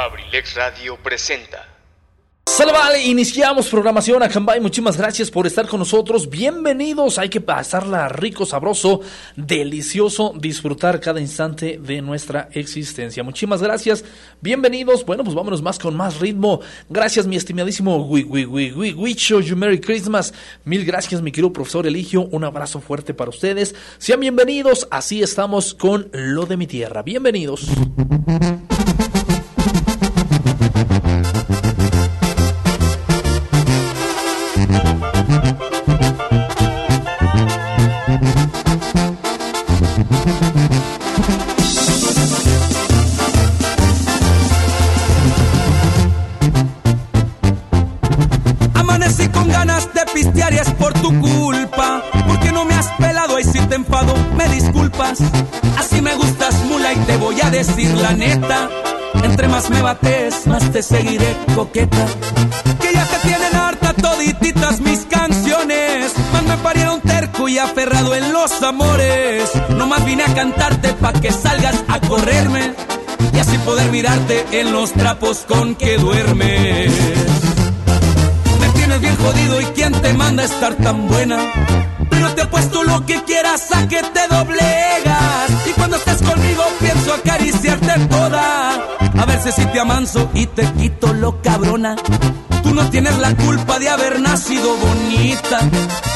Abrilex Radio presenta. Salvale, iniciamos programación a Cambay. Muchísimas gracias por estar con nosotros. Bienvenidos. Hay que pasarla rico, sabroso, delicioso, disfrutar cada instante de nuestra existencia. Muchísimas gracias. Bienvenidos. Bueno, pues vámonos más con más ritmo. Gracias, mi estimadísimo Wicho. You Merry Christmas. Mil gracias, mi querido profesor Eligio. Un abrazo fuerte para ustedes. Sean bienvenidos. Así estamos con lo de mi tierra. Bienvenidos. Entre más me bates, más te seguiré coqueta. Que ya te tienen harta todititas mis canciones. Más me parieron terco y aferrado en los amores. No más vine a cantarte pa' que salgas a correrme. Y así poder mirarte en los trapos con que duermes bien jodido y quién te manda a estar tan buena. Pero te apuesto lo que quieras a que te doblegas. Pienso acariciarte toda. A ver si te amanso y te quito lo cabrona. Tú no tienes la culpa de haber nacido bonita.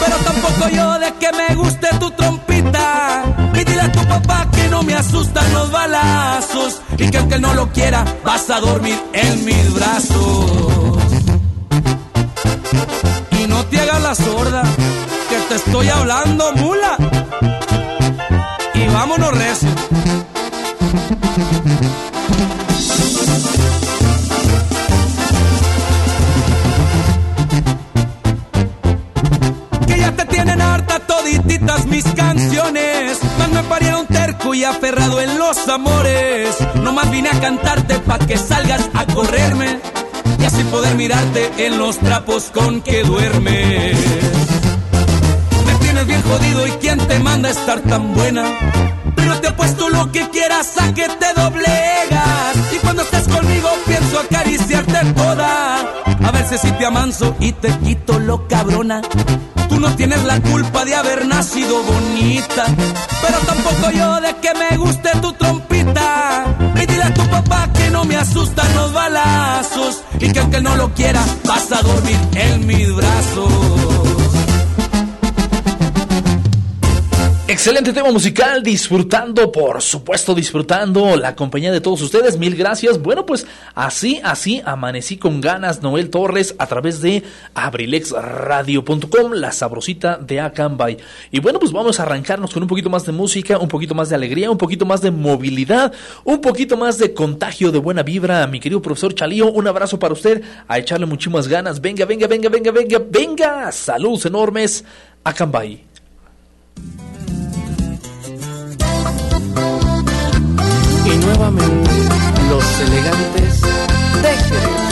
Pero tampoco yo de que me guste tu trompita. Y dile a tu papá que no me asustan los balazos. Y que aunque no lo quiera, vas a dormir en mis brazos te hagas la sorda, que te estoy hablando, mula. Y vámonos recio. Que ya te tienen harta todititas mis canciones. Más me parieron terco y aferrado en los amores. No más vine a cantarte pa' que salgas a correrme y así poder mirarte en los trapos con que duermes. Me tienes bien jodido y quién te manda a estar tan buena. Pero te apuesto lo que quieras a que te doblegas. Y cuando estés conmigo pienso acariciarte toda. A ver si te amanso y te quito lo cabrona. Tú no tienes la culpa de haber nacido bonita. Pero tampoco yo de que me guste tu trompita. Y dile a tu papá que no me asustan los balazos. Y que aunque no lo quiera, vas a dormir en mis brazos. Excelente tema musical, disfrutando, por supuesto, disfrutando la compañía de todos ustedes. Mil gracias. Bueno, pues así, así amanecí con ganas, Noel Torres, a través de abrilexradio.com, la sabrosita de Acambay. Y bueno, pues vamos a arrancarnos con un poquito más de música, un poquito más de alegría, un poquito más de movilidad, un poquito más de contagio de buena vibra. Mi querido profesor Chalío, un abrazo para usted, a echarle muchísimas ganas. Venga, venga, venga, venga, venga, venga. Saludos enormes, Acambay. Nuevamente los elegantes de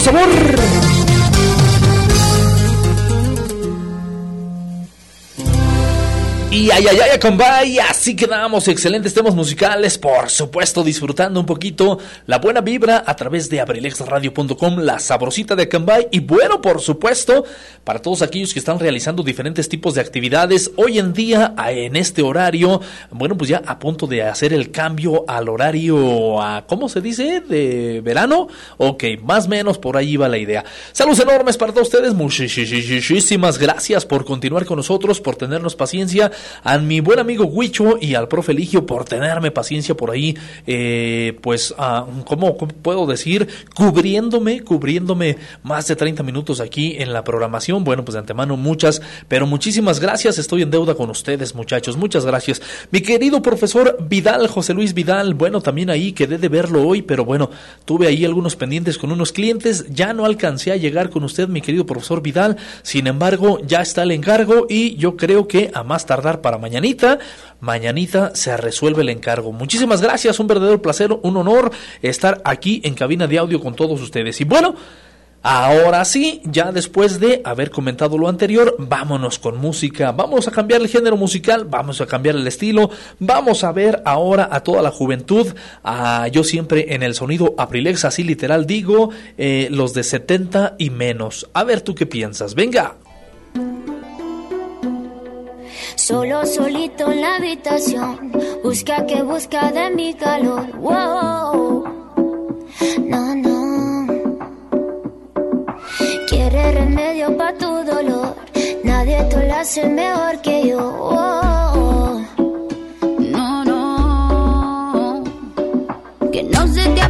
Sabor, Y ay, ay, ay, así quedamos, excelentes temas musicales, por supuesto, disfrutando un poquito la buena vibra a través de abrilexradio.com, la sabrosita de Acambay, y bueno, por supuesto, para todos aquellos que están realizando diferentes tipos de actividades, hoy en día, en este horario, bueno, pues ya a punto de hacer el cambio al horario, a, ¿cómo se dice? ¿De verano? Ok, más o menos por ahí va la idea. Saludos enormes para todos ustedes, muchísimas gracias por continuar con nosotros, por tenernos paciencia a mi buen amigo Huicho y al profe Ligio por tenerme paciencia por ahí, eh, pues, uh, ¿cómo, puedo decir? Cubriéndome, cubriéndome más de 30 minutos aquí en la programación. Bueno, pues de antemano muchas, pero muchísimas gracias. Estoy en deuda con ustedes, muchachos. Muchas gracias. Mi querido profesor Vidal, José Luis Vidal, bueno, también ahí quedé de verlo hoy, pero bueno, tuve ahí algunos pendientes con unos clientes. Ya no alcancé a llegar con usted, mi querido profesor Vidal. Sin embargo, ya está el encargo y yo creo que a más tardar para mañanita. Mañanita se resuelve el encargo. Muchísimas gracias, un verdadero placer, un honor estar aquí en cabina de audio con todos ustedes. Y bueno, Ahora sí, ya después de haber comentado lo anterior, vámonos con música. Vamos a cambiar el género musical, vamos a cambiar el estilo, vamos a ver ahora a toda la juventud. a yo siempre en el sonido Aprilex, así literal digo, eh, los de 70 y menos. A ver tú qué piensas. Venga. Solo solito en la habitación, busca que busca de mi calor. No, no. Quiere remedio para tu dolor, nadie te lo hace mejor que yo. No, no. Que no se te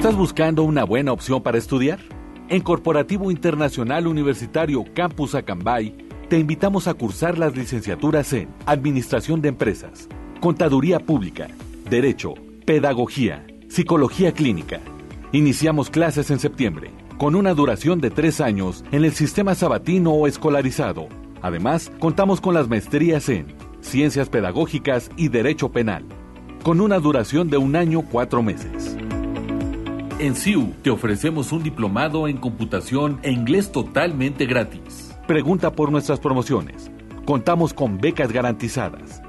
¿Estás buscando una buena opción para estudiar? En Corporativo Internacional Universitario Campus Acambay, te invitamos a cursar las licenciaturas en Administración de Empresas, Contaduría Pública, Derecho, Pedagogía, Psicología Clínica. Iniciamos clases en septiembre, con una duración de tres años en el sistema sabatino o escolarizado. Además, contamos con las maestrías en Ciencias Pedagógicas y Derecho Penal, con una duración de un año cuatro meses. En CIU te ofrecemos un diplomado en computación e inglés totalmente gratis. Pregunta por nuestras promociones. Contamos con becas garantizadas.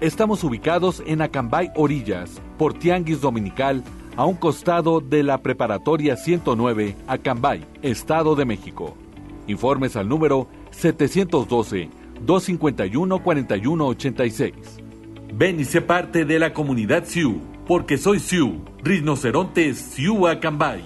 Estamos ubicados en Acambay Orillas, por Tianguis Dominical, a un costado de la Preparatoria 109, Acambay, Estado de México. Informes al número 712-251-4186. Ven y sé parte de la comunidad Sioux, porque soy Sioux, rinoceronte Sioux Acambay.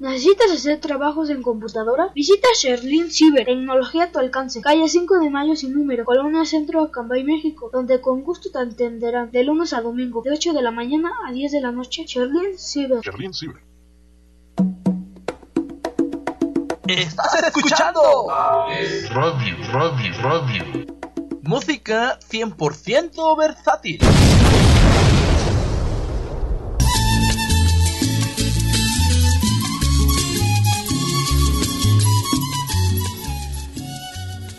¿Necesitas hacer trabajos en computadora? Visita Sherlin Cyber, tecnología a tu alcance, calle 5 de Mayo sin número, Colonia Centro, Acambay, México, donde con gusto te atenderán de lunes a domingo, de 8 de la mañana a 10 de la noche. Sherlin Cyber. Estás escuchando Radio, radio, radio. Música 100% versátil.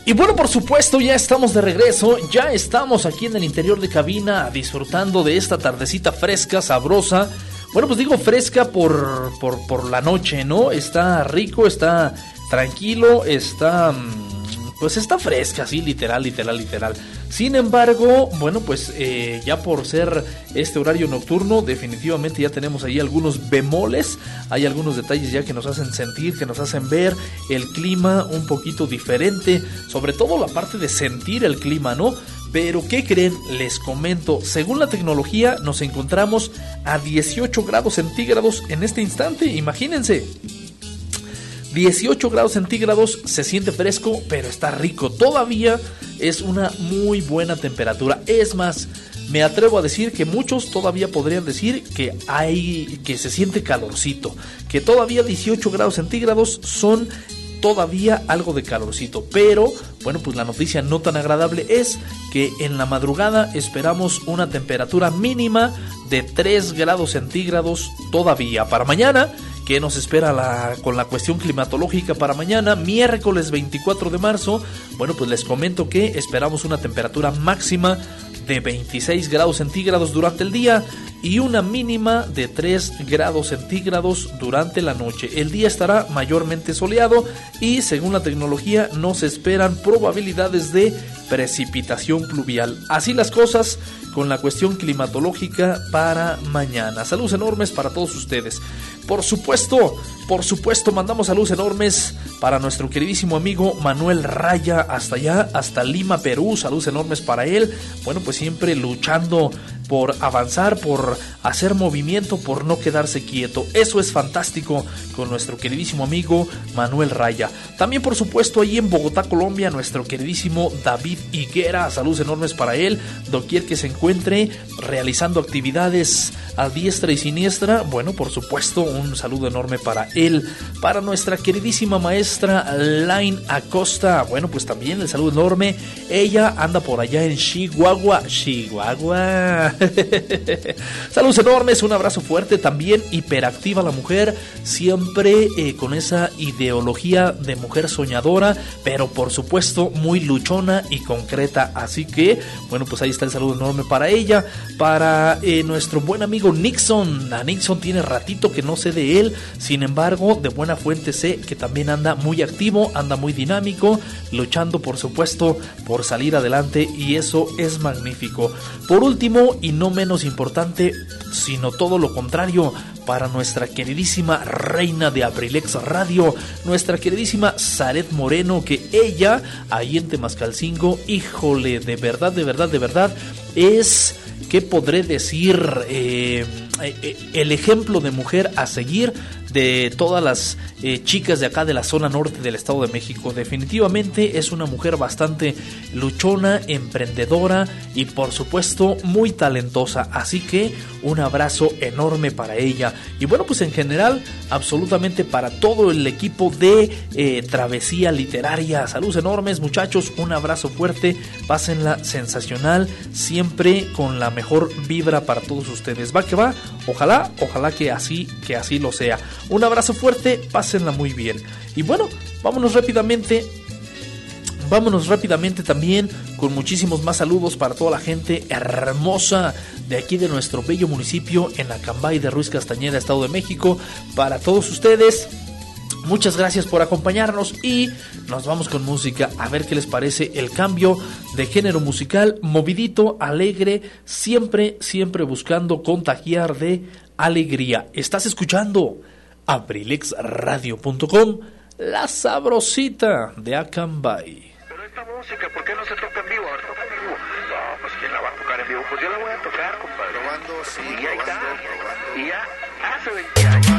Y bueno, por supuesto, ya estamos de regreso, ya estamos aquí en el interior de cabina disfrutando de esta tardecita fresca, sabrosa. Bueno, pues digo fresca por, por, por la noche, ¿no? Está rico, está tranquilo, está... Pues está fresca, sí, literal, literal, literal. Sin embargo, bueno, pues eh, ya por ser este horario nocturno, definitivamente ya tenemos ahí algunos bemoles, hay algunos detalles ya que nos hacen sentir, que nos hacen ver el clima un poquito diferente, sobre todo la parte de sentir el clima, ¿no? Pero ¿qué creen? Les comento, según la tecnología nos encontramos a 18 grados centígrados en este instante, imagínense. 18 grados centígrados, se siente fresco, pero está rico. Todavía es una muy buena temperatura. Es más, me atrevo a decir que muchos todavía podrían decir que hay que se siente calorcito, que todavía 18 grados centígrados son todavía algo de calorcito, pero bueno, pues la noticia no tan agradable es que en la madrugada esperamos una temperatura mínima de 3 grados centígrados todavía para mañana. ¿Qué nos espera la- con la cuestión climatológica para mañana? Miércoles 24 de marzo. Bueno, pues les comento que esperamos una temperatura máxima de 26 grados centígrados durante el día y una mínima de 3 grados centígrados durante la noche. El día estará mayormente soleado y según la tecnología no se esperan probabilidades de precipitación pluvial. Así las cosas con la cuestión climatológica para mañana. Saludos enormes para todos ustedes. Por supuesto, por supuesto, mandamos saludos enormes para nuestro queridísimo amigo Manuel Raya, hasta allá, hasta Lima, Perú. Saludos enormes para él. Bueno, pues siempre luchando por avanzar, por hacer movimiento, por no quedarse quieto. Eso es fantástico con nuestro queridísimo amigo Manuel Raya. También, por supuesto, ahí en Bogotá, Colombia, nuestro queridísimo David Higuera. Saludos enormes para él. Doquier que se encuentre realizando actividades a diestra y siniestra. Bueno, por supuesto, un saludo enorme para él. Para nuestra queridísima maestra Line Acosta. Bueno, pues también el saludo enorme. Ella anda por allá en Chihuahua. Chihuahua. Saludos enormes, un abrazo fuerte. También hiperactiva la mujer, siempre eh, con esa ideología de mujer soñadora, pero por supuesto muy luchona y concreta. Así que, bueno, pues ahí está el saludo enorme para ella. Para eh, nuestro buen amigo Nixon. A Nixon tiene ratito que no sé de él. Sin embargo, de buena fuente sé que también anda muy activo, anda muy dinámico, luchando por supuesto por salir adelante y eso es magnífico. Por último y no menos importante, sino todo lo contrario, para nuestra queridísima reina de Abrilex Radio, nuestra queridísima Zaret Moreno, que ella, ahí en Temascalcingo, híjole, de verdad, de verdad, de verdad, es, ¿qué podré decir? Eh, eh, el ejemplo de mujer a seguir de todas las eh, chicas de acá de la zona norte del Estado de México. Definitivamente es una mujer bastante luchona, emprendedora y por supuesto muy talentosa. Así que un abrazo enorme para ella. Y bueno, pues en general, absolutamente para todo el equipo de eh, Travesía Literaria. Saludos enormes muchachos, un abrazo fuerte. Pásenla sensacional, siempre con la mejor vibra para todos ustedes. Va que va, ojalá, ojalá que así, que así lo sea. Un abrazo fuerte, pásenla muy bien. Y bueno, vámonos rápidamente. Vámonos rápidamente también con muchísimos más saludos para toda la gente hermosa de aquí de nuestro bello municipio en Acambay de Ruiz Castañeda, Estado de México. Para todos ustedes, Muchas gracias por acompañarnos y nos vamos con música a ver qué les parece el cambio de género musical, movidito, alegre, siempre, siempre buscando contagiar de alegría. Estás escuchando abrilexradio.com, la sabrosita de Acambay. Pero esta música, ¿por qué no se toca en vivo? A ver, toca en vivo. No, pues ¿quién la va a tocar en vivo? Pues yo la voy a tocar, compadre. Probando, sí, y ahí está. Y ya, hace 20 años.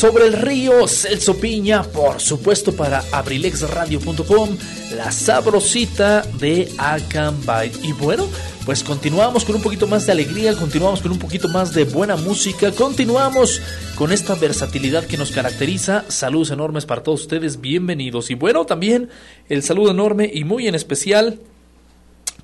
Sobre el río, Celso Piña, por supuesto para abrilexradio.com, la sabrosita de Acambay. Y bueno, pues continuamos con un poquito más de alegría, continuamos con un poquito más de buena música, continuamos con esta versatilidad que nos caracteriza. Saludos enormes para todos ustedes, bienvenidos. Y bueno, también el saludo enorme y muy en especial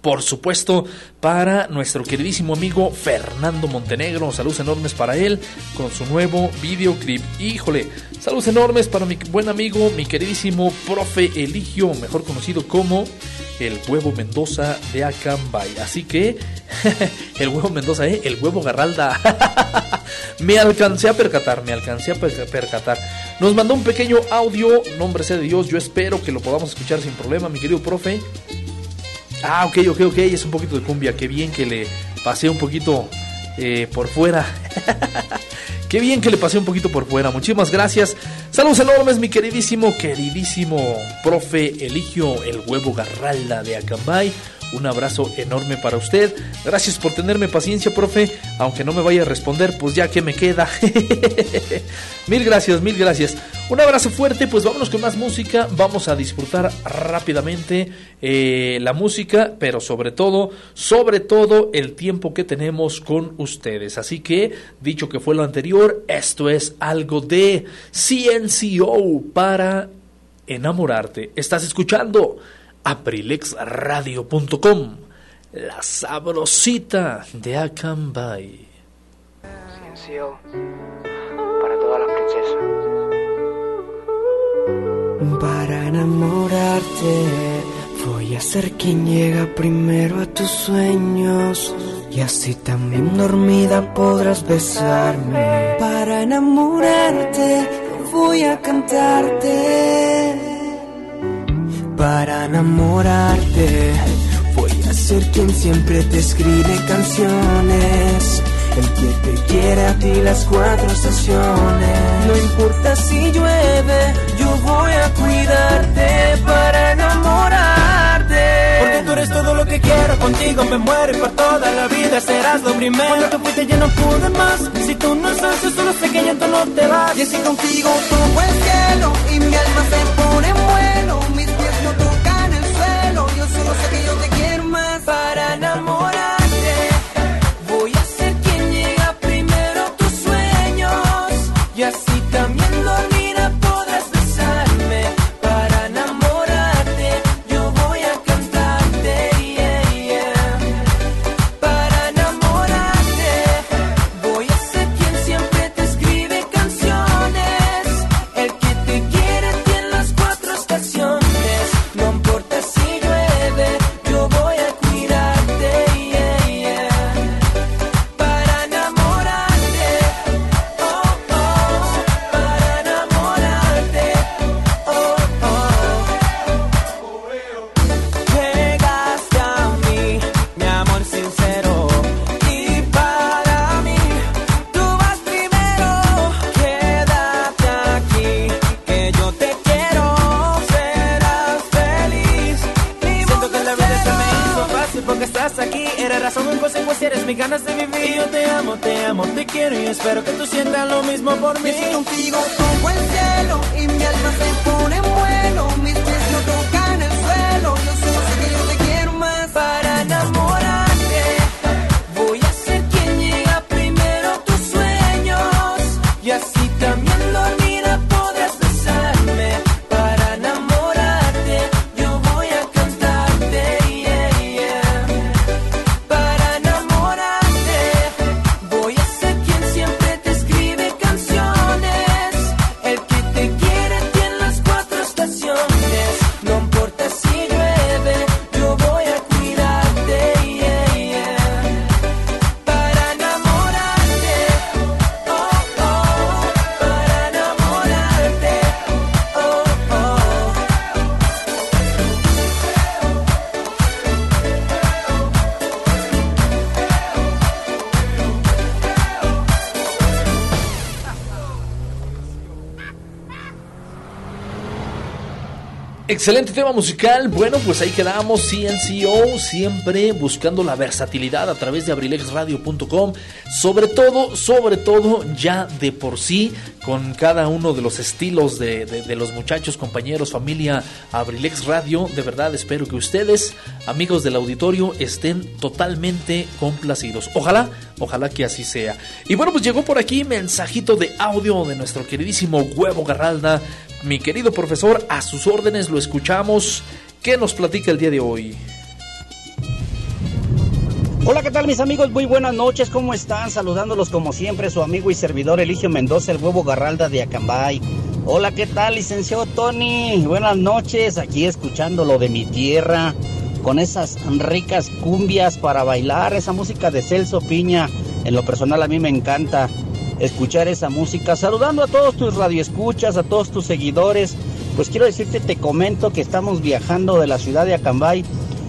por supuesto, para nuestro queridísimo amigo Fernando Montenegro. Saludos enormes para él con su nuevo videoclip. Híjole, saludos enormes para mi buen amigo, mi queridísimo profe Eligio, mejor conocido como el huevo Mendoza de Acambay. Así que, el huevo Mendoza, ¿eh? El huevo Garralda. me alcancé a percatar, me alcancé a per- percatar. Nos mandó un pequeño audio, nombre sea de Dios, yo espero que lo podamos escuchar sin problema, mi querido profe. Ah, ok, ok, ok, es un poquito de cumbia, qué bien que le pasé un poquito eh, por fuera. Qué bien que le pasé un poquito por fuera. Muchísimas gracias. Saludos enormes, mi queridísimo, queridísimo profe Eligio, el huevo Garralda de Acambay. Un abrazo enorme para usted. Gracias por tenerme paciencia, profe. Aunque no me vaya a responder, pues ya que me queda. mil gracias, mil gracias. Un abrazo fuerte, pues vámonos con más música. Vamos a disfrutar rápidamente eh, la música, pero sobre todo, sobre todo el tiempo que tenemos con ustedes. Así que, dicho que fue lo anterior, esto es algo de CNCO para enamorarte. Estás escuchando aprilexradio.com, la sabrosita de Acambay. Silencio para todas las princesas. Para enamorarte, voy a ser quien llega primero a tus sueños. Y así también dormida podrás besarme. Para enamorarte, voy a cantarte. Para enamorarte, voy a ser quien siempre te escribe canciones. El que te quiere a ti las cuatro estaciones. No importa si llueve, yo voy a cuidarte para enamorarte. Porque tú eres todo lo que quiero, contigo me muero y por toda la vida serás lo primero. Cuando tú fuiste yo no pude más, si tú no estás yo solo sé que ya tú no te vas. Y así contigo toco el cielo y mi alma se pone en vuelo. Mis para enamorarte. Excelente tema musical. Bueno, pues ahí quedamos. CNCO, siempre buscando la versatilidad a través de abrilexradio.com. Sobre todo, sobre todo, ya de por sí, con cada uno de los estilos de, de- los muchachos, compañeros, familia Abrilex Radio. De verdad, espero que ustedes, amigos del auditorio, estén totalmente complacidos. Ojalá, ojalá que así sea. Y bueno, pues llegó por aquí mensajito de audio de nuestro queridísimo Huevo Garralda. Mi querido profesor, a sus órdenes lo escuchamos. ¿Qué nos platica el día de hoy? Hola, ¿qué tal mis amigos? Muy buenas noches, ¿cómo están? Saludándolos como siempre, su amigo y servidor Eligio Mendoza, el huevo Garralda de Acambay. Hola, ¿qué tal, licenciado Tony? Buenas noches, aquí escuchando lo de mi tierra, con esas ricas cumbias para bailar, esa música de Celso Piña. En lo personal a mí me encanta escuchar esa música. Saludando a todos tus radioescuchas, a todos tus seguidores. Pues quiero decirte, te comento que estamos viajando de la ciudad de Acambay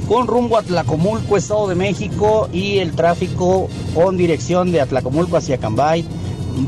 con rumbo a Tlacomulco, Estado de México, y el tráfico con dirección de Atlacomulco hacia Cambay.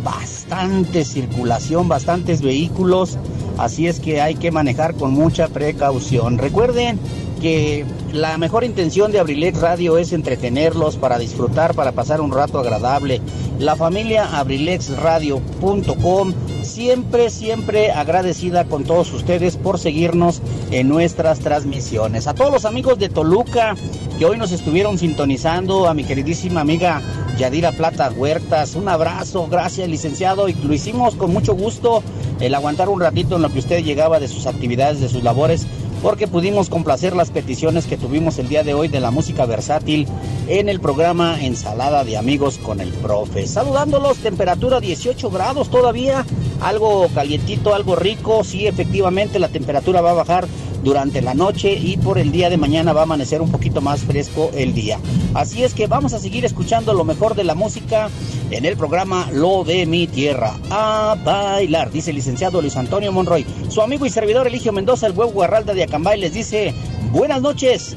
Bastante circulación, bastantes vehículos, así es que hay que manejar con mucha precaución. Recuerden que la mejor intención de Abrilex Radio es entretenerlos para disfrutar, para pasar un rato agradable. La familia abrilexradio.com siempre, siempre agradecida con todos ustedes por seguirnos en nuestras transmisiones. A todos los amigos de Toluca que hoy nos estuvieron sintonizando, a mi queridísima amiga Yadira Plata Huertas, un abrazo, gracias licenciado, y lo hicimos con mucho gusto el aguantar un ratito en lo que usted llegaba de sus actividades, de sus labores porque pudimos complacer las peticiones que tuvimos el día de hoy de la música versátil en el programa Ensalada de Amigos con el Profe. Saludándolos, temperatura 18 grados todavía, algo calientito, algo rico, sí, efectivamente la temperatura va a bajar durante la noche y por el día de mañana va a amanecer un poquito más fresco el día. Así es que vamos a seguir escuchando lo mejor de la música en el programa Lo de mi tierra. A bailar, dice el licenciado Luis Antonio Monroy. Su amigo y servidor Eligio Mendoza, el huevo Guarralda de Acambay, les dice buenas noches.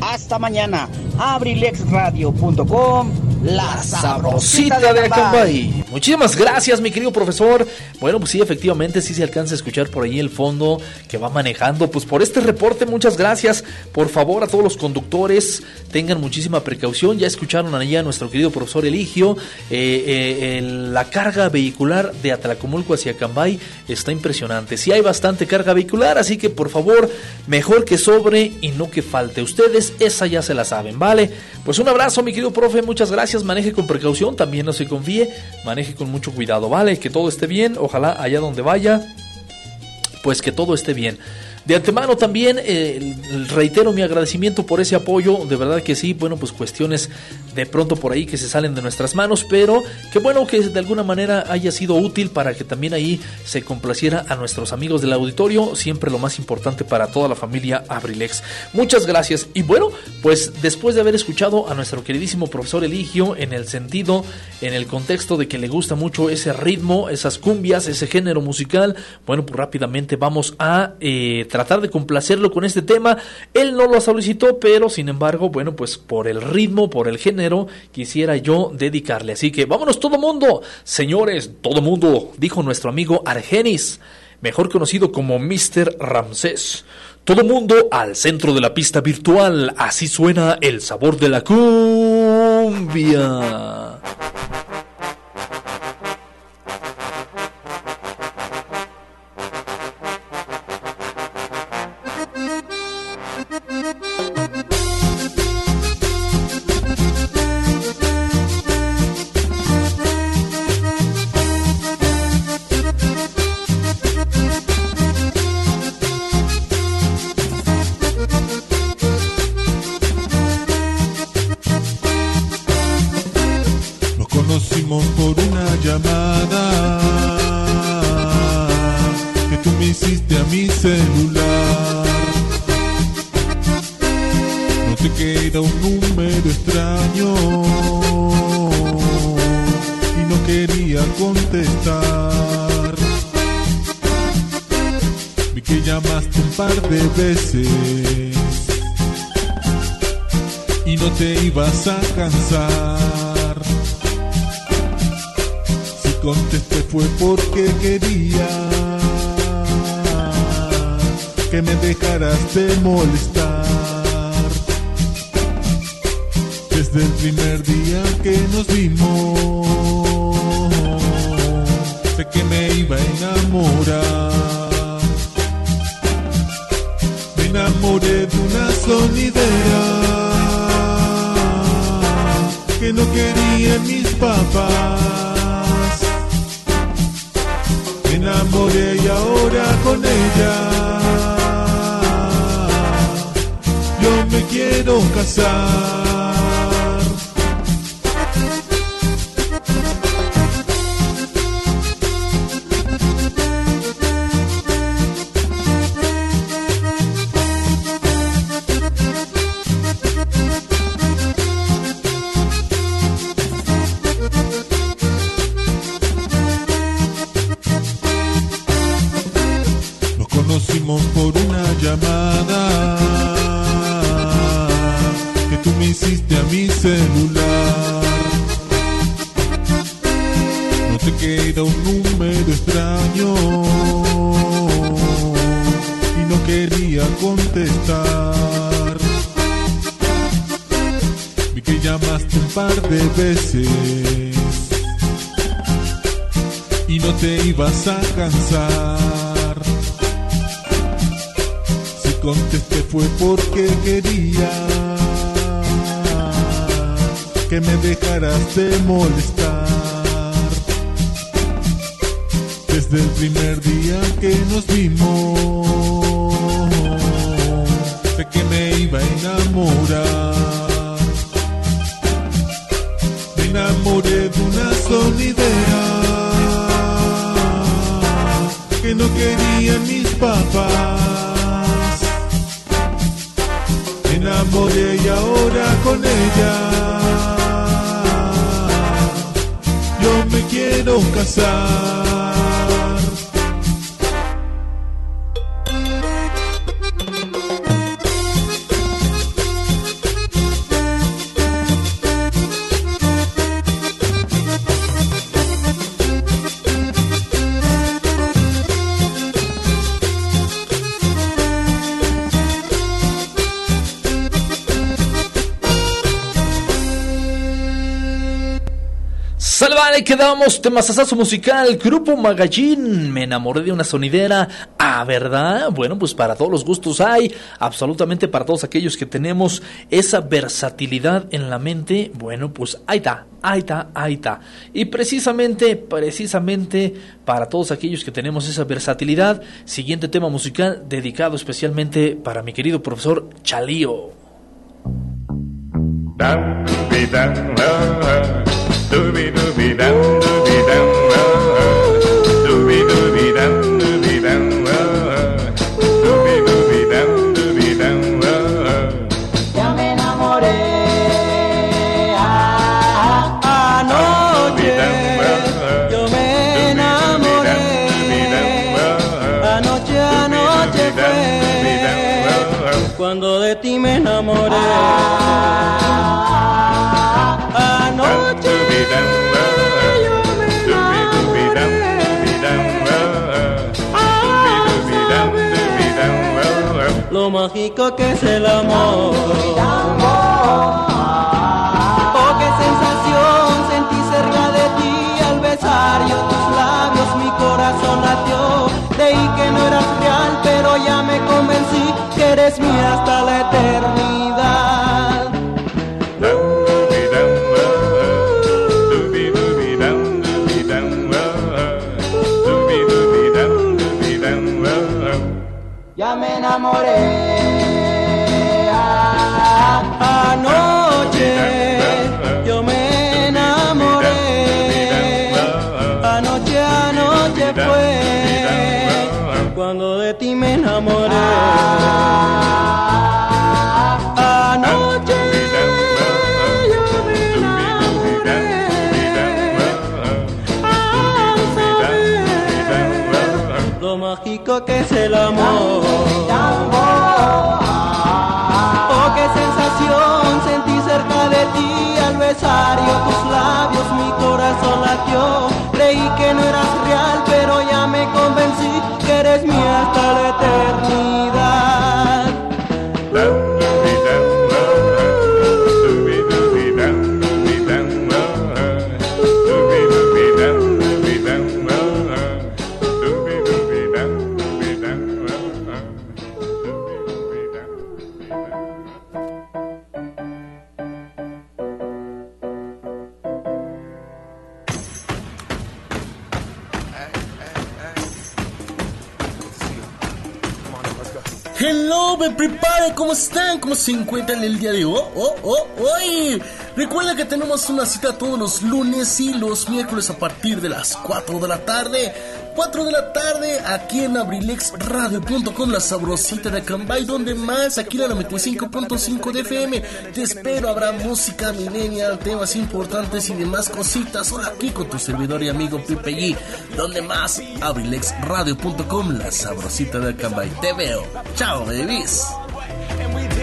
Hasta mañana. Abrilexradio.com La sabrosita de Acambay. Muchísimas gracias, mi querido profesor. Bueno, pues sí, efectivamente, sí se alcanza a escuchar por ahí el fondo que va manejando. Pues por este reporte, muchas gracias. Por favor, a todos los conductores, tengan muchísima precaución. Ya escucharon allá a nuestro querido profesor Eligio. Eh, eh, la carga vehicular de Atlacomulco hacia Acambay está impresionante. Sí hay bastante carga vehicular, así que por favor, mejor que sobre y no que falte. Ustedes esa ya se la saben, ¿vale? Pues un abrazo, mi querido profe, muchas gracias. Maneje con precaución, también no se confíe. Maneje con mucho cuidado, ¿vale? Que todo esté bien, ojalá allá donde vaya, pues que todo esté bien. De antemano también eh, reitero mi agradecimiento por ese apoyo, de verdad que sí, bueno, pues cuestiones de pronto por ahí que se salen de nuestras manos, pero que bueno que de alguna manera haya sido útil para que también ahí se complaciera a nuestros amigos del auditorio, siempre lo más importante para toda la familia Abrilex. Muchas gracias y bueno, pues después de haber escuchado a nuestro queridísimo profesor Eligio en el sentido, en el contexto de que le gusta mucho ese ritmo, esas cumbias, ese género musical, bueno, pues rápidamente vamos a eh, tratar de complacerlo con este tema. Él no lo solicitó, pero sin embargo, bueno, pues por el ritmo, por el género, quisiera yo dedicarle. Así que vámonos todo mundo, señores, todo mundo, dijo nuestro amigo Argenis, mejor conocido como Mr. Ramsés. Todo mundo al centro de la pista virtual, así suena el sabor de la cumbia. Contesté fue porque quería que me dejaras de molestar. Desde el primer día que nos vimos, sé que me iba a enamorar. Me enamoré de una sonidera que no querían mis papás. Enamoré y ahora con ella yo me quiero casar. Vale, quedamos temazazazo musical, Grupo Magallín, me enamoré de una sonidera, ah, ¿verdad? Bueno, pues para todos los gustos hay, absolutamente para todos aquellos que tenemos esa versatilidad en la mente, bueno, pues ahí está, ahí está, ahí está. Y precisamente, precisamente para todos aquellos que tenemos esa versatilidad, siguiente tema musical dedicado especialmente para mi querido profesor Chalío. Oh. Dooby dooby dum, dooby dum, mágico que es el amor. Oh, qué sensación sentí cerca de ti al besar yo tus labios, mi corazón latió. Creí que no eras real, pero ya me convencí que eres mía hasta la eternidad. Dooby dum, oh, que es el amor. ¿Cómo se encuentran el día de hoy? Oh, oh, hoy. Recuerda que tenemos una cita todos los lunes y los miércoles a partir de las 4 de la tarde. 4 de la tarde aquí en abrilexradio.com, la sabrosita de Cambay, donde más, aquí en la 95.5 de FM. Te espero, habrá música millennial, temas importantes y demás cositas. Hola aquí con tu servidor y amigo Pipe G, donde más, abrilexradio.com, la sabrosita de Cambay. Te veo. Chao, babies.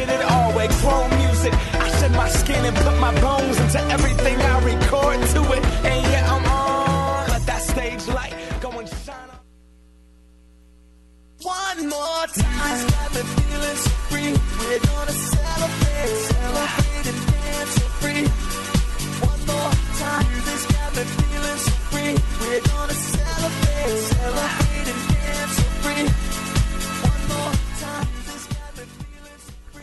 Did it all with chrome music. I shed my skin and put my bones into everything I record to it. And yeah, I'm on. Let that stage light go and shine on. One more time. Got me feeling so free. We're gonna celebrate, celebrate and dance so free. One more time. This got me feeling so free. We're gonna celebrate, celebrate and dance so free.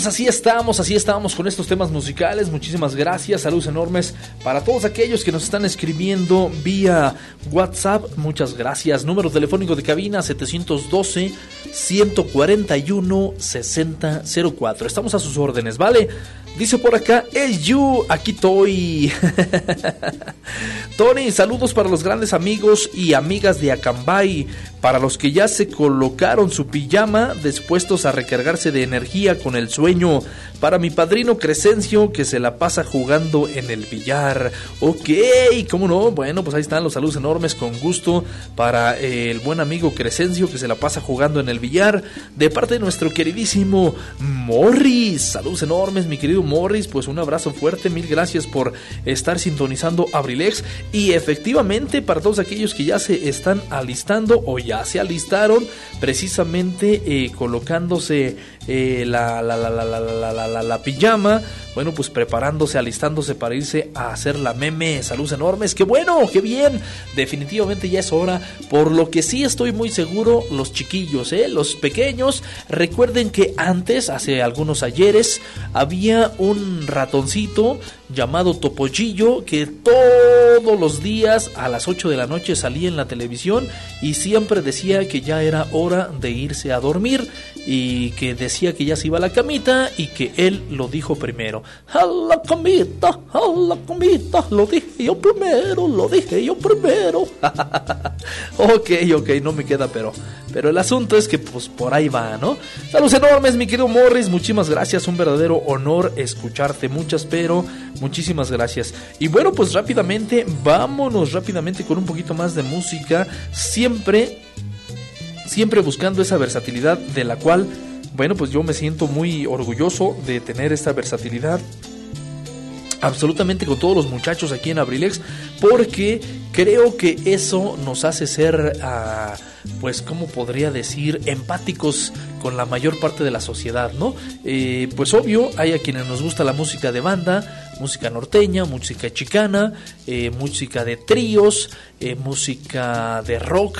Pues así estamos, así estamos con estos temas musicales. Muchísimas gracias, saludos enormes para todos aquellos que nos están escribiendo vía WhatsApp. Muchas gracias. Número telefónico de cabina 712 141 6004. Estamos a sus órdenes, ¿vale? Dice por acá, es you, aquí estoy. Tony, saludos para los grandes amigos y amigas de Acambay, para los que ya se colocaron su pijama, dispuestos a recargarse de energía con el sueño, para mi padrino Crescencio, que se la pasa jugando en el billar. Ok, ¿cómo no? Bueno, pues ahí están los saludos enormes, con gusto, para eh, el buen amigo Crescencio, que se la pasa jugando en el billar, de parte de nuestro queridísimo Morris. Saludos enormes, mi querido Morris, pues un abrazo fuerte, mil gracias por estar sintonizando Abrilex. Y efectivamente para todos aquellos que ya se están alistando o ya se alistaron precisamente eh, colocándose eh, la, la, la, la, pijama, bueno, pues preparándose, alistándose para irse a hacer la meme. Saludos enormes, qué bueno, qué bien. Definitivamente ya es hora, por lo que sí estoy muy seguro, los chiquillos, eh, los pequeños, recuerden que antes, hace algunos ayeres, había un ratoncito llamado Topollillo que todos los días a las 8 de la noche salía en la televisión y siempre decía que ya era hora de irse a dormir y que decía que ya se iba a la camita y que él lo dijo primero. A la camita, a la camita, lo dije yo primero, lo dije yo primero. ok, ok, no me queda pero. Pero el asunto es que pues por ahí va, ¿no? Saludos enormes, mi querido Morris, muchísimas gracias, un verdadero honor escucharte, muchas pero, muchísimas gracias. Y bueno, pues rápidamente, vámonos rápidamente con un poquito más de música, siempre, siempre buscando esa versatilidad de la cual, bueno, pues yo me siento muy orgulloso de tener esta versatilidad absolutamente con todos los muchachos aquí en Abrilex porque creo que eso nos hace ser ah, pues como podría decir empáticos con la mayor parte de la sociedad no Eh, pues obvio hay a quienes nos gusta la música de banda música norteña música chicana eh, música de tríos eh, música de rock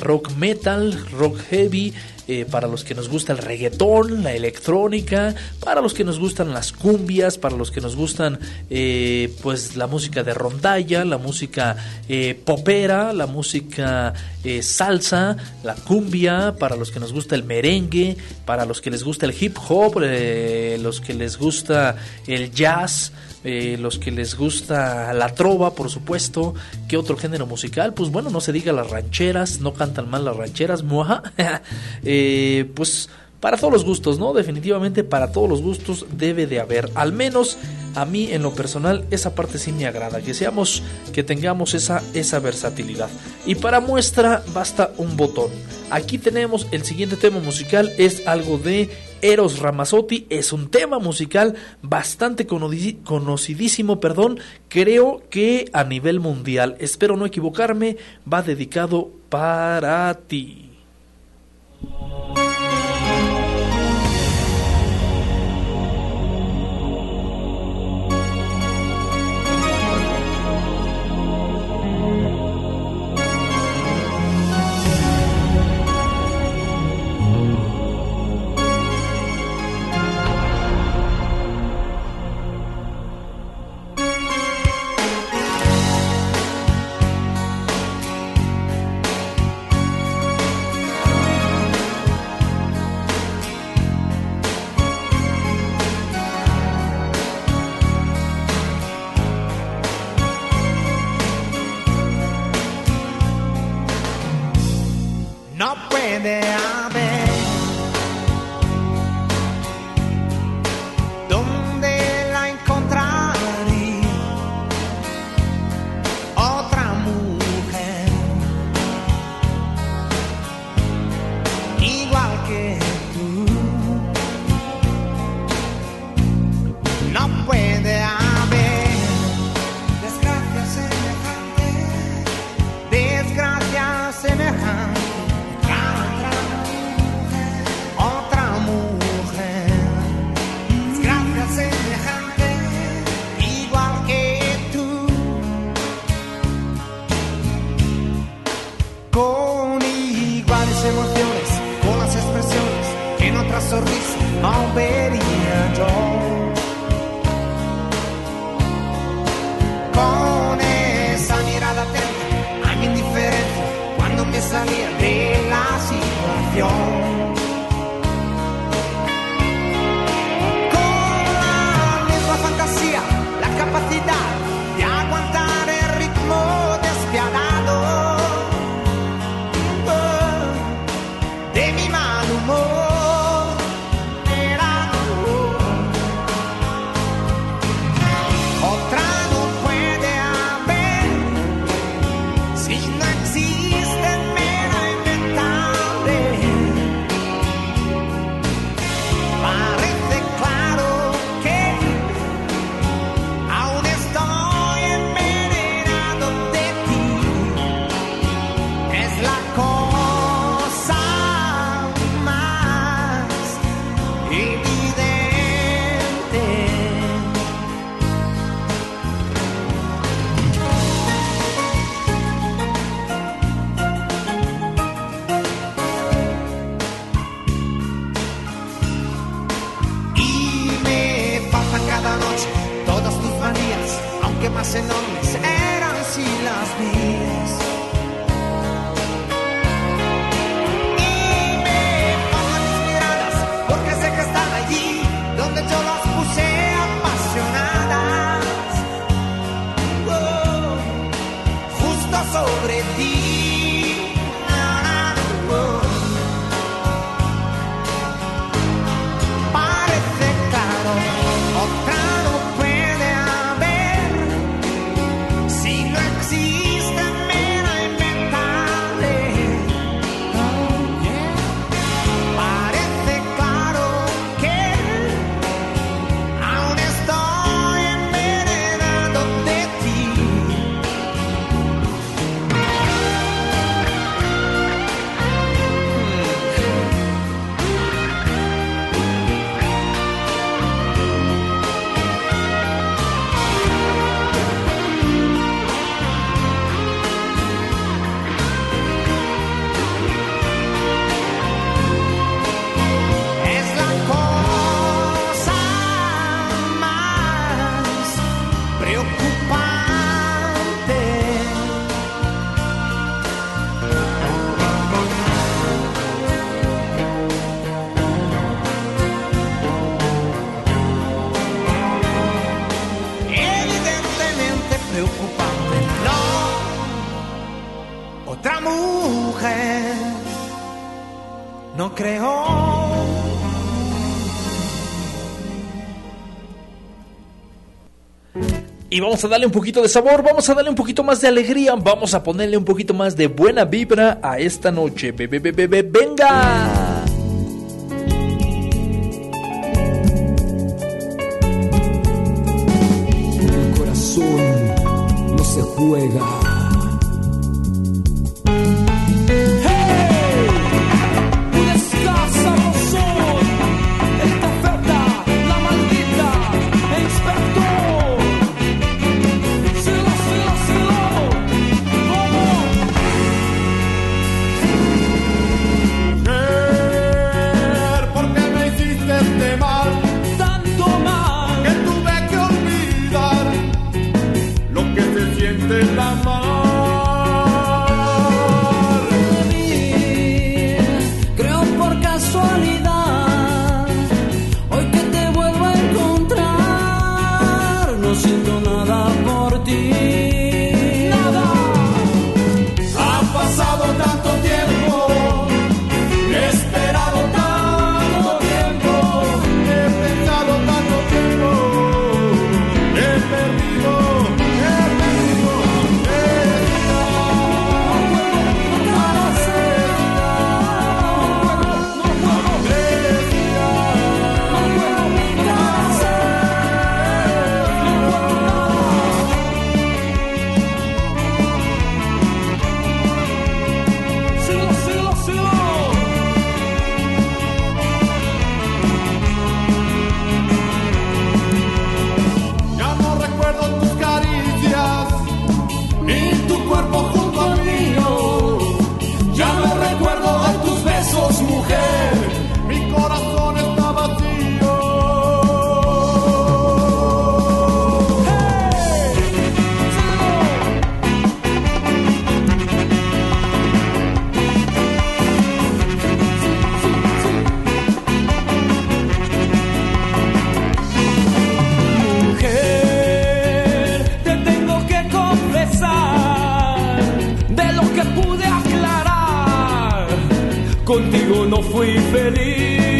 rock metal, rock heavy, eh, para los que nos gusta el reggaetón, la electrónica, para los que nos gustan las cumbias, para los que nos gustan eh, pues la música de rondalla, la música eh, popera, la música eh, salsa, la cumbia, para los que nos gusta el merengue, para los que les gusta el hip hop, eh, los que les gusta el jazz eh, los que les gusta la trova, por supuesto. ¿Qué otro género musical? Pues bueno, no se diga las rancheras, no cantan mal las rancheras, muaja. Eh, pues para todos los gustos, ¿no? Definitivamente para todos los gustos debe de haber. Al menos a mí en lo personal esa parte sí me agrada, que seamos, que tengamos esa, esa versatilidad. Y para muestra basta un botón. Aquí tenemos el siguiente tema musical, es algo de Eros Ramazzotti es un tema musical bastante conocidísimo, perdón, creo que a nivel mundial, espero no equivocarme, va dedicado para ti. sorriso ao beirinho creó. Y vamos a darle un poquito de sabor, vamos a darle un poquito más de alegría, vamos a ponerle un poquito más de buena vibra a esta noche. Bebe be, be, venga. Corazón no se juega. Contigo no fui feliz,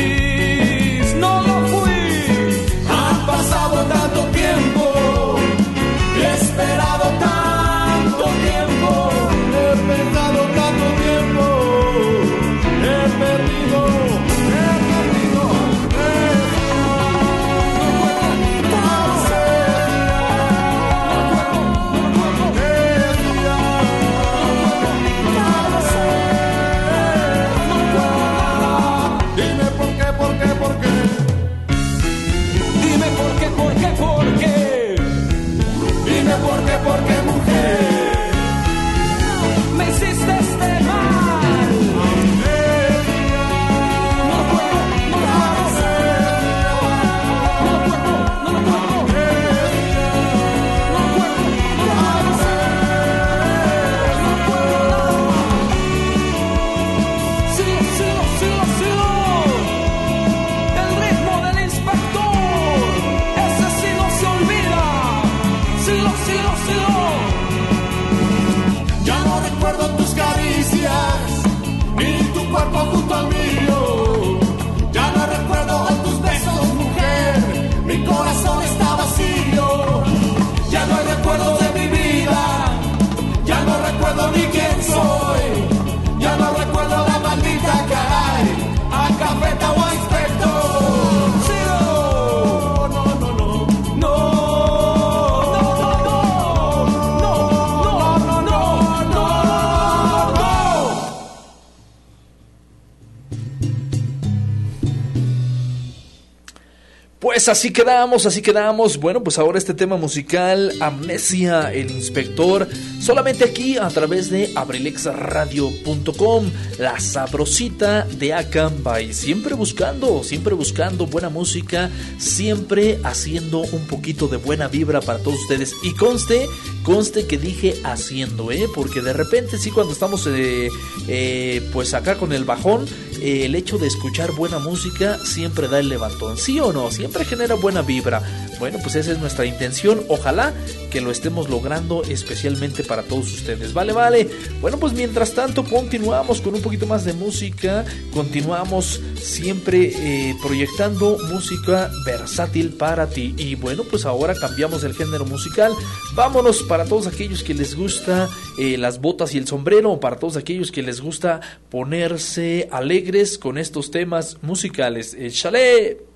Pues así quedamos, así quedamos. Bueno, pues ahora este tema musical, Amnesia, el inspector, solamente aquí a través de abrilexradio.com, la sabrosita de Acambay. Siempre buscando, siempre buscando buena música, siempre haciendo un poquito de buena vibra para todos ustedes. Y conste, conste que dije haciendo, ¿eh? Porque de repente sí, cuando estamos eh, eh, pues acá con el bajón, eh, el hecho de escuchar buena música siempre da el levantón, ¿sí o no? Siempre genera buena vibra. Bueno, pues esa es nuestra intención. Ojalá que lo estemos logrando especialmente para todos ustedes. Vale, vale. Bueno, pues mientras tanto continuamos con un poquito más de música. Continuamos siempre eh, proyectando música versátil para ti. Y bueno, pues ahora cambiamos el género musical. Vámonos para todos aquellos que les gusta eh, las botas y el sombrero. Para todos aquellos que les gusta ponerse alegres con estos temas musicales. El chalet.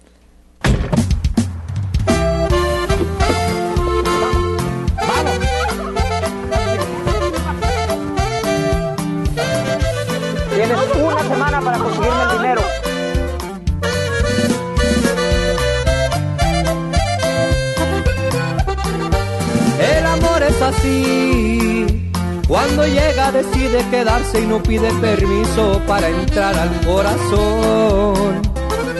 Cuando llega decide quedarse y no pide permiso para entrar al corazón.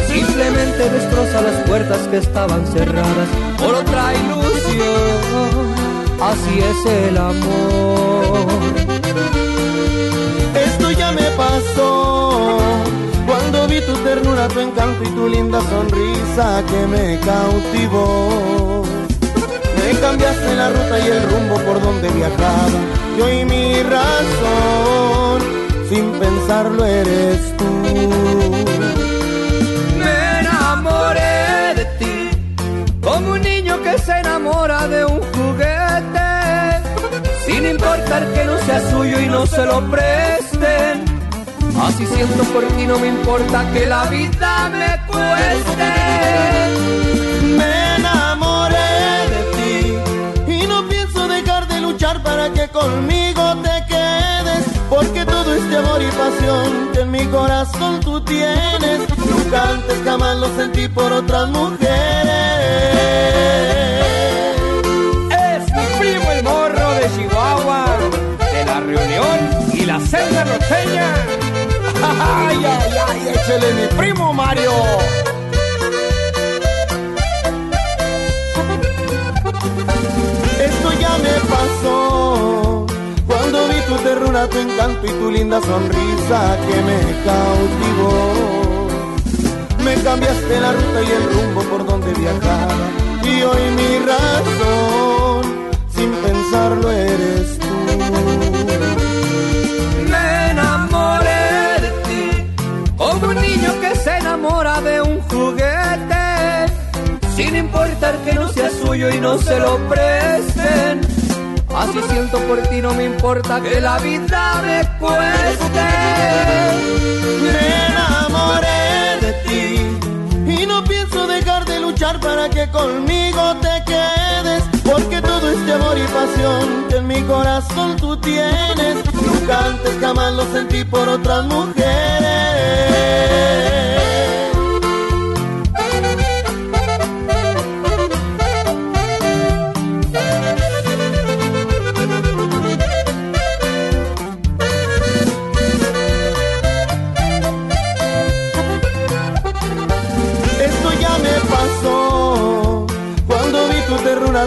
Simplemente destroza las puertas que estaban cerradas por otra ilusión. Así es el amor. Esto ya me pasó cuando vi tu ternura, tu encanto y tu linda sonrisa que me cautivó. Cambiaste la ruta y el rumbo por donde viajaba. Y hoy mi razón, sin pensarlo eres tú. Me enamoré de ti, como un niño que se enamora de un juguete, sin importar que no sea suyo y no se lo presten. Así siento por ti, no me importa que la vida me cueste. Para que conmigo te quedes. Porque todo este amor y pasión que en mi corazón tú tienes, nunca antes jamás lo sentí por otras mujeres. Es mi primo el morro de Chihuahua, de la reunión y la celda norteña. ¡Ay, ay, ay! ¡Échale mi primo Mario! Ternura, tu encanto y tu linda sonrisa que me cautivó. Me cambiaste la ruta y el rumbo por donde viajaba y hoy mi razón, sin pensarlo eres tú. Me enamoré de ti, como un niño que se enamora de un juguete, sin importar que no sea suyo y no se lo presten. Así siento por ti, no me importa que la vida me cueste. Me enamoré de ti y no pienso dejar de luchar para que conmigo te quedes. Porque todo este amor y pasión que en mi corazón tú tienes, nunca antes jamás lo sentí por otras mujeres.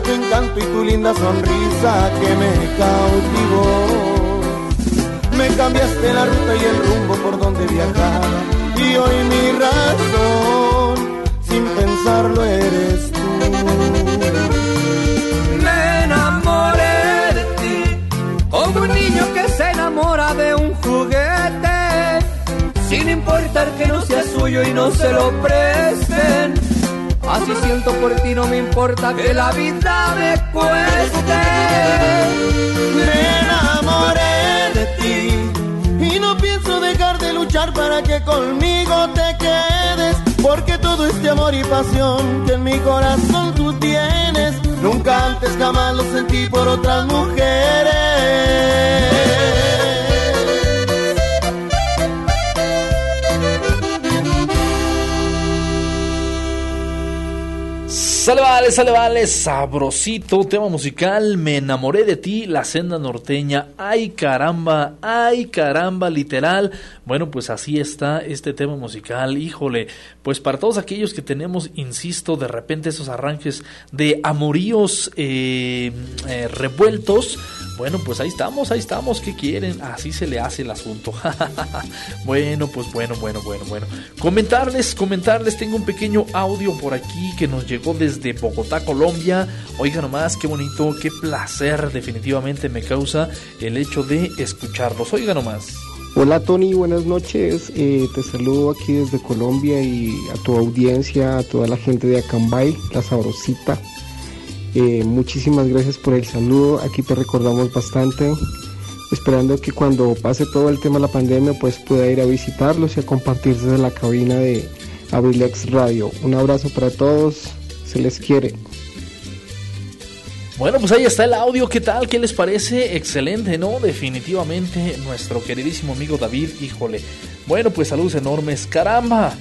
Tu encanto y tu linda sonrisa que me cautivó. Me cambiaste la ruta y el rumbo por donde viajaba y hoy mi razón, sin pensarlo eres tú. Me enamoré de ti, como un niño que se enamora de un juguete, sin importar que no sea suyo y no se lo presten. Así siento por ti, no me importa que la vida me cueste. Me enamoré de ti y no pienso dejar de luchar para que conmigo te quedes. Porque todo este amor y pasión que en mi corazón tú tienes, nunca antes jamás lo sentí por otras mujeres. Sale vale, sale vale, sabrosito, tema musical, me enamoré de ti, la senda norteña, ay caramba, ay caramba, literal. Bueno, pues así está este tema musical, híjole, pues para todos aquellos que tenemos, insisto, de repente esos arranques de amoríos eh, eh, revueltos, bueno, pues ahí estamos, ahí estamos, ¿qué quieren? Así se le hace el asunto. bueno, pues bueno, bueno, bueno, bueno. Comentarles, comentarles, tengo un pequeño audio por aquí que nos llegó desde Bogotá, Colombia. Oiga nomás, qué bonito, qué placer definitivamente me causa el hecho de escucharlos. Oiga nomás. Hola Tony, buenas noches. Eh, te saludo aquí desde Colombia y a tu audiencia, a toda la gente de Acambay, la sabrosita. Eh, muchísimas gracias por el saludo. Aquí te recordamos bastante. Esperando que cuando pase todo el tema de la pandemia, pues pueda ir a visitarlos y a compartir desde la cabina de Abrilex Radio. Un abrazo para todos. Se les quiere. Bueno, pues ahí está el audio, ¿qué tal? ¿Qué les parece? Excelente, ¿no? Definitivamente nuestro queridísimo amigo David, híjole. Bueno, pues saludos enormes, caramba.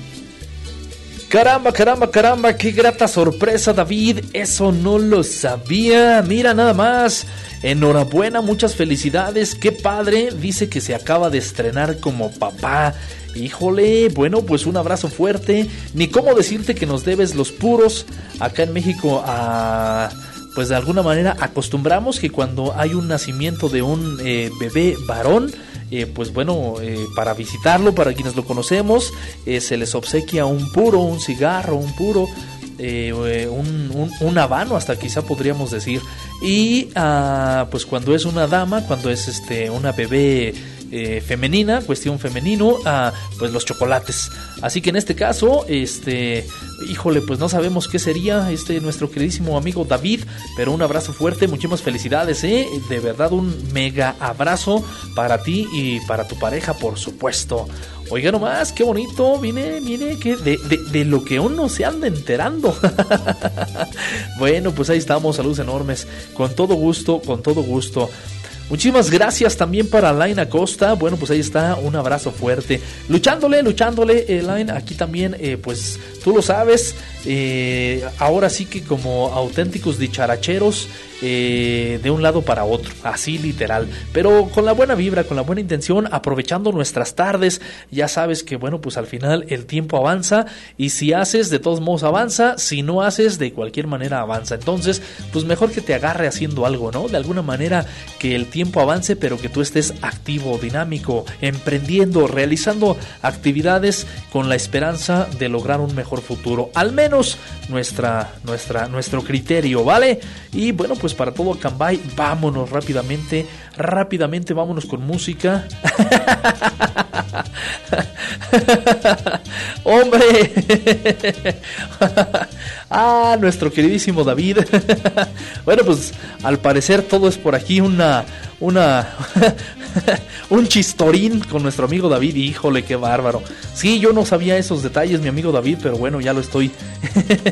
Caramba, caramba, caramba, qué grata sorpresa, David. Eso no lo sabía. Mira nada más. Enhorabuena, muchas felicidades. Qué padre. Dice que se acaba de estrenar como papá. Híjole, bueno, pues un abrazo fuerte. Ni cómo decirte que nos debes los puros. Acá en México pues de alguna manera acostumbramos que cuando hay un nacimiento de un eh, bebé varón, eh, pues bueno, eh, para visitarlo, para quienes lo conocemos, eh, se les obsequia un puro, un cigarro, un puro. un habano hasta quizá podríamos decir y ah, pues cuando es una dama cuando es este una bebé eh, femenina, cuestión femenino, ah, pues los chocolates. Así que en este caso, este, híjole, pues no sabemos qué sería este nuestro queridísimo amigo David, pero un abrazo fuerte, muchísimas felicidades, eh, de verdad un mega abrazo para ti y para tu pareja, por supuesto. Oiga nomás, qué bonito, viene, viene, que de, de, de lo que uno se anda enterando. bueno, pues ahí estamos, saludos enormes, con todo gusto, con todo gusto. Muchísimas gracias también para Line Acosta. Bueno, pues ahí está, un abrazo fuerte. Luchándole, luchándole, eh. Aquí también, eh, pues tú lo sabes. eh, ahora sí que como auténticos dicharacheros, eh, de un lado para otro, así literal. Pero con la buena vibra, con la buena intención, aprovechando nuestras tardes. Ya sabes que, bueno, pues al final el tiempo avanza. Y si haces, de todos modos avanza. Si no haces, de cualquier manera avanza. Entonces, pues mejor que te agarre haciendo algo, ¿no? De alguna manera que el tiempo avance, pero que tú estés activo, dinámico, emprendiendo, realizando actividades con la esperanza de lograr un mejor futuro. Al menos nuestra, nuestra, nuestro criterio, ¿vale? Y bueno, pues para todo Cambay, vámonos rápidamente, rápidamente, vámonos con música. ¡Hombre! Ah, nuestro queridísimo David. bueno, pues al parecer todo es por aquí una. una. un chistorín con nuestro amigo David. Híjole, qué bárbaro. Sí, yo no sabía esos detalles, mi amigo David, pero bueno, ya lo estoy.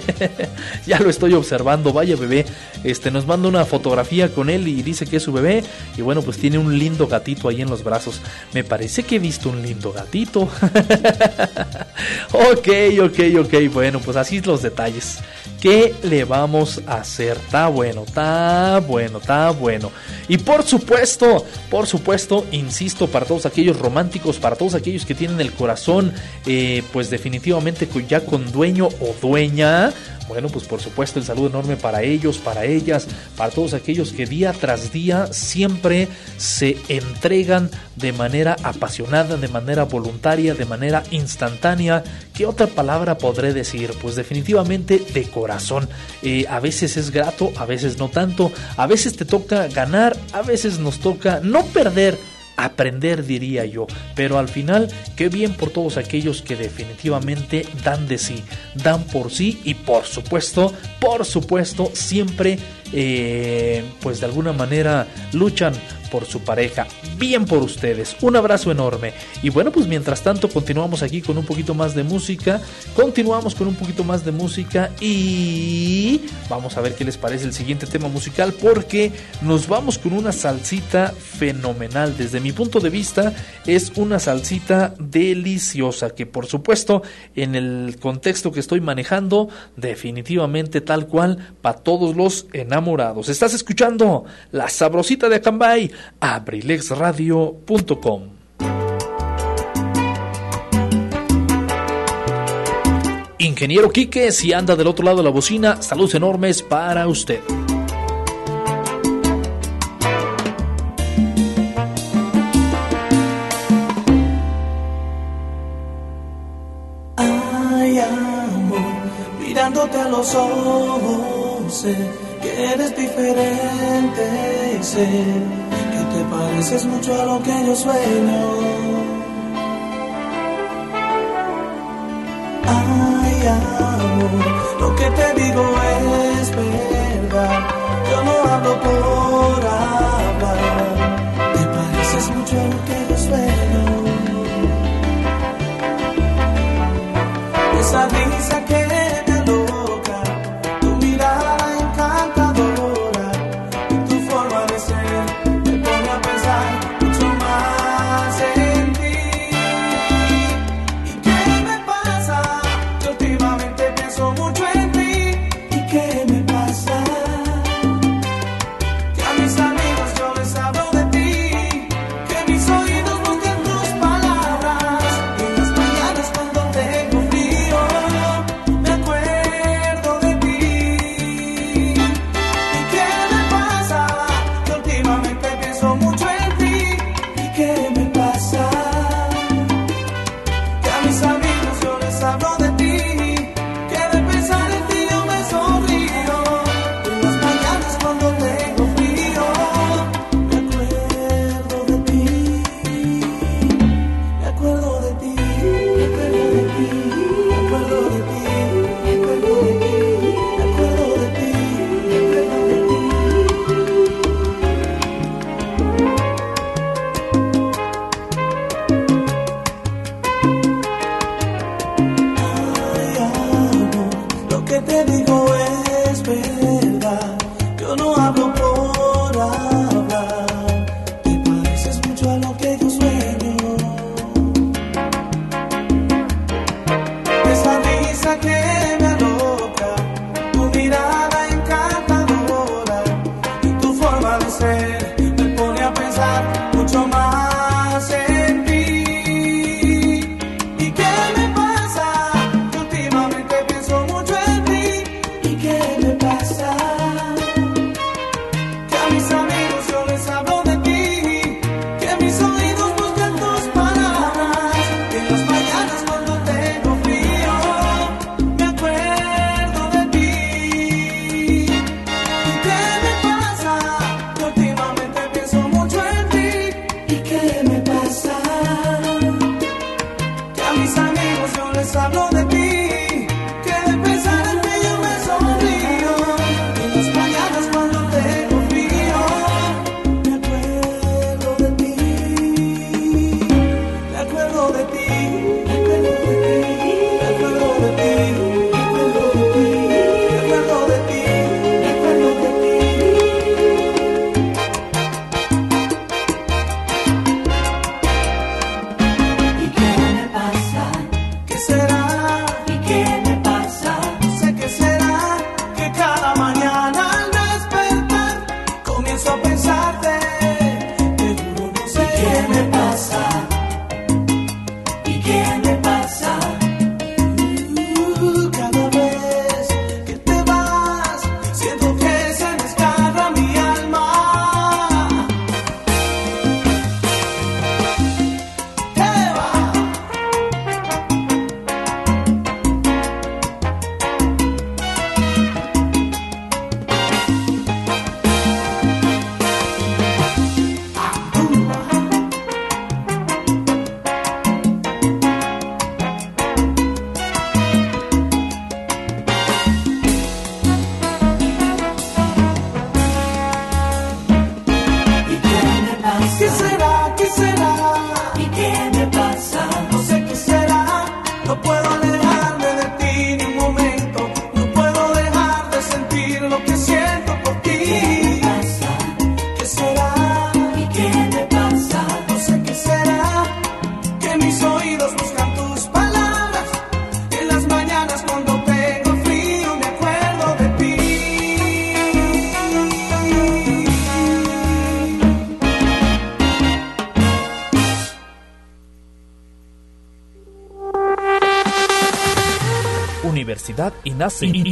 ya lo estoy observando. Vaya bebé. Este nos manda una fotografía con él y dice que es su bebé. Y bueno, pues tiene un lindo gatito ahí en los brazos. Me parece que he visto un lindo gatito. ok, ok, ok. Bueno, pues así los detalles. ¿Qué le vamos a hacer? Está bueno, está bueno, está bueno. Y por supuesto, por supuesto, insisto, para todos aquellos románticos, para todos aquellos que tienen el corazón, eh, pues definitivamente ya con dueño o dueña. Bueno, pues por supuesto el saludo enorme para ellos, para ellas, para todos aquellos que día tras día siempre se entregan de manera apasionada, de manera voluntaria, de manera instantánea. ¿Qué otra palabra podré decir? Pues definitivamente de corazón. Eh, a veces es grato, a veces no tanto, a veces te toca ganar, a veces nos toca no perder aprender diría yo, pero al final qué bien por todos aquellos que definitivamente dan de sí, dan por sí y por supuesto, por supuesto siempre eh, pues de alguna manera luchan por su pareja. Bien por ustedes. Un abrazo enorme. Y bueno, pues mientras tanto continuamos aquí con un poquito más de música. Continuamos con un poquito más de música y vamos a ver qué les parece el siguiente tema musical porque nos vamos con una salsita fenomenal. Desde mi punto de vista es una salsita deliciosa que por supuesto en el contexto que estoy manejando definitivamente tal cual para todos los enamorados. Estás escuchando la sabrosita de Acambay abrilexradio.com. Ingeniero Quique, si anda del otro lado de la bocina, saludos enormes para usted. Ay, amor, mirándote a los ojos, sé que eres diferente sé pareces mucho a lo que yo sueño. Ay, amor, lo que te digo es verdad. Yo no hablo por hablar. Te pareces mucho a lo que yo sueño. Esa risa que assim.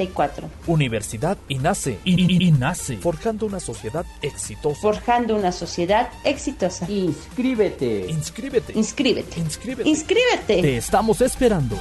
INACE. INACE. Forjando una sociedad exitosa. Forjando una sociedad exitosa. Inscríbete. Inscríbete. Inscríbete. Inscríbete. Inscríbete. Te estamos esperando.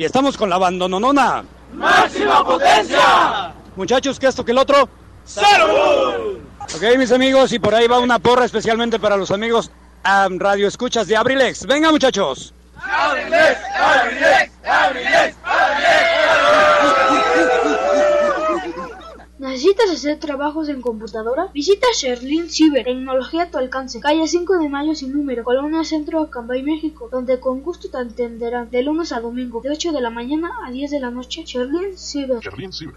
Y estamos con la bandononona. ¡Máxima potencia! Muchachos, que esto que el otro. ¡Salud! Ok, mis amigos, y por ahí va una porra especialmente para los amigos um, Radio Escuchas de Abrilex. Venga, muchachos. ¡Abrilex! ¡Abrilex! ¡Abrilex! ¿Necesitas hacer trabajos en computadora? Visita Sherlin Cyber, tecnología a tu alcance, calle 5 de Mayo sin número, Colonia Centro, Acambay, México, donde con gusto te atenderán de lunes a domingo, de 8 de la mañana a 10 de la noche. Sherlin Cyber. Sherlin Cyber.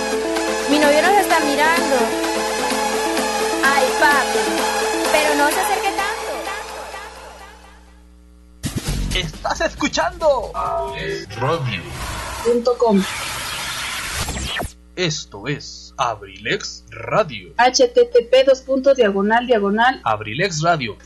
Mi novio nos está mirando. Ay, papi. Pero no se acerque tanto. Estás escuchando Radio. .com. Esto es Abrilex Radio. http dos puntos diagonal diagonal Abrilexradio.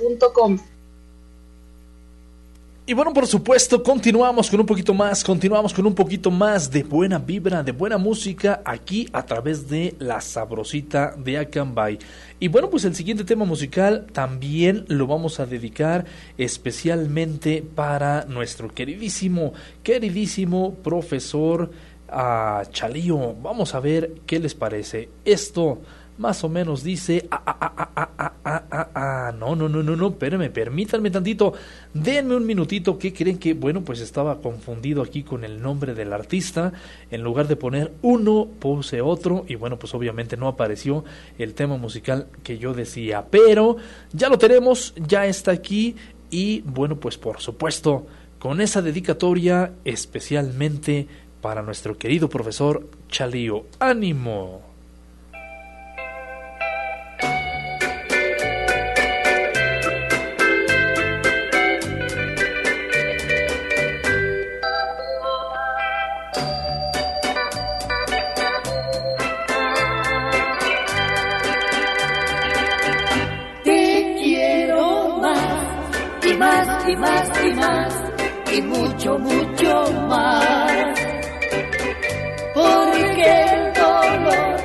Y bueno, por supuesto, continuamos con un poquito más, continuamos con un poquito más de buena vibra, de buena música aquí a través de la sabrosita de Acambay. Y bueno, pues el siguiente tema musical también lo vamos a dedicar especialmente para nuestro queridísimo, queridísimo profesor a Chalío. Vamos a ver qué les parece. Esto más o menos dice, ah ah, ah, ah, ah, ah, ah, ah, ah, no, no, no, no, no, espérame, permítanme tantito, denme un minutito, que creen que, bueno, pues estaba confundido aquí con el nombre del artista, en lugar de poner uno, puse otro, y bueno, pues obviamente no apareció el tema musical que yo decía, pero ya lo tenemos, ya está aquí, y bueno, pues por supuesto, con esa dedicatoria especialmente para nuestro querido profesor Chalío, ánimo. Más y más y mucho, mucho más. Porque el dolor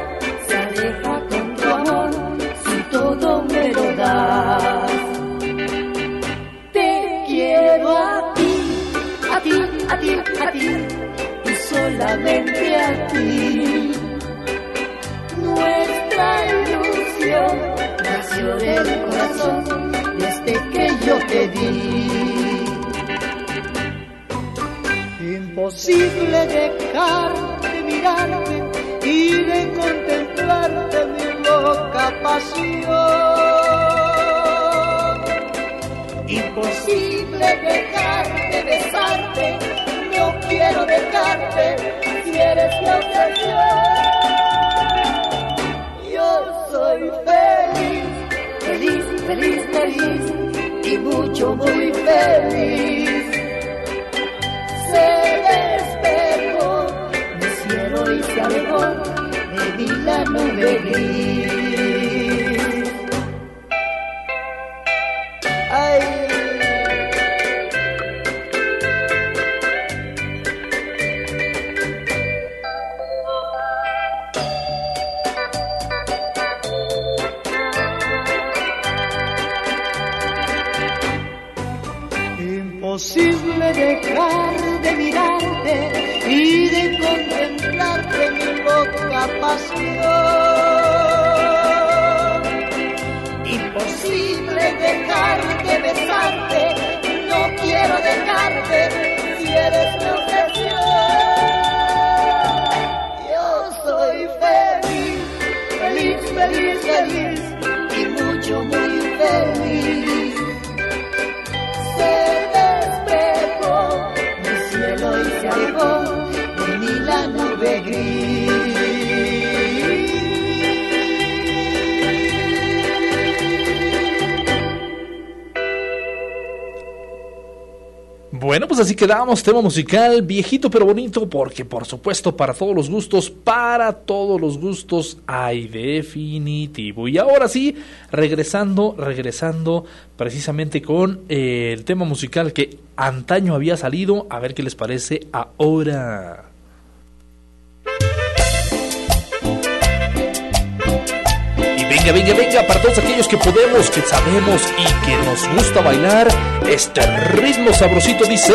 se aleja con tu amor si todo me lo das. Te quiero a ti, a ti, a ti, a ti y solamente a ti. Nuestra ilusión nació del corazón yo te vi. Imposible dejar de mirarte y de contemplarte mi loca pasión. Imposible dejar de besarte, no quiero dejarte si eres mi obsesión. Yo soy feliz, feliz, feliz, feliz y mucho, muy feliz. Se despegó mi cielo y se alejó de mí la nube gris. Quedamos, tema musical viejito pero bonito, porque por supuesto para todos los gustos, para todos los gustos hay definitivo. Y ahora sí, regresando, regresando precisamente con eh, el tema musical que antaño había salido, a ver qué les parece ahora. Venga, venga, venga, para todos aquellos que podemos, que sabemos y que nos gusta bailar, este ritmo sabrosito dice...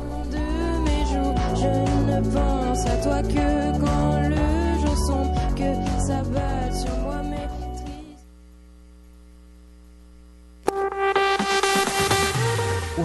Pense à toi que quand le jour sombre, que ça va sur moi,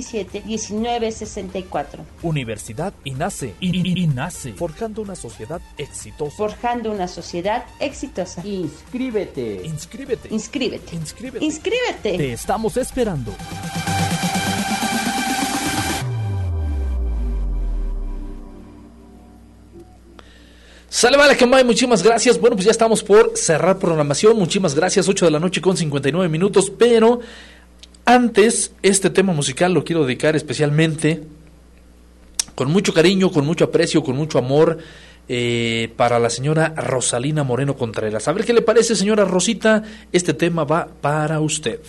718-127-1964. Universidad INACE. I- I- INACE. Forjando una sociedad exitosa. Forjando una sociedad exitosa. Inscríbete. Inscríbete. Inscríbete. Inscríbete. Inscríbete. Te estamos esperando. Sale, vale, que muchísimas gracias. Bueno, pues ya estamos por cerrar programación. Muchísimas gracias. 8 de la noche con 59 minutos. Pero antes, este tema musical lo quiero dedicar especialmente con mucho cariño, con mucho aprecio, con mucho amor eh, para la señora Rosalina Moreno Contreras. A ver qué le parece, señora Rosita. Este tema va para usted.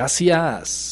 Gracias.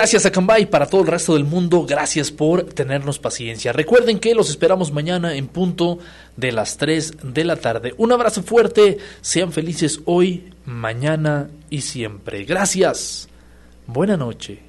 Gracias a Cambay para todo el resto del mundo. Gracias por tenernos paciencia. Recuerden que los esperamos mañana en punto de las 3 de la tarde. Un abrazo fuerte. Sean felices hoy, mañana y siempre. Gracias. Buena noche.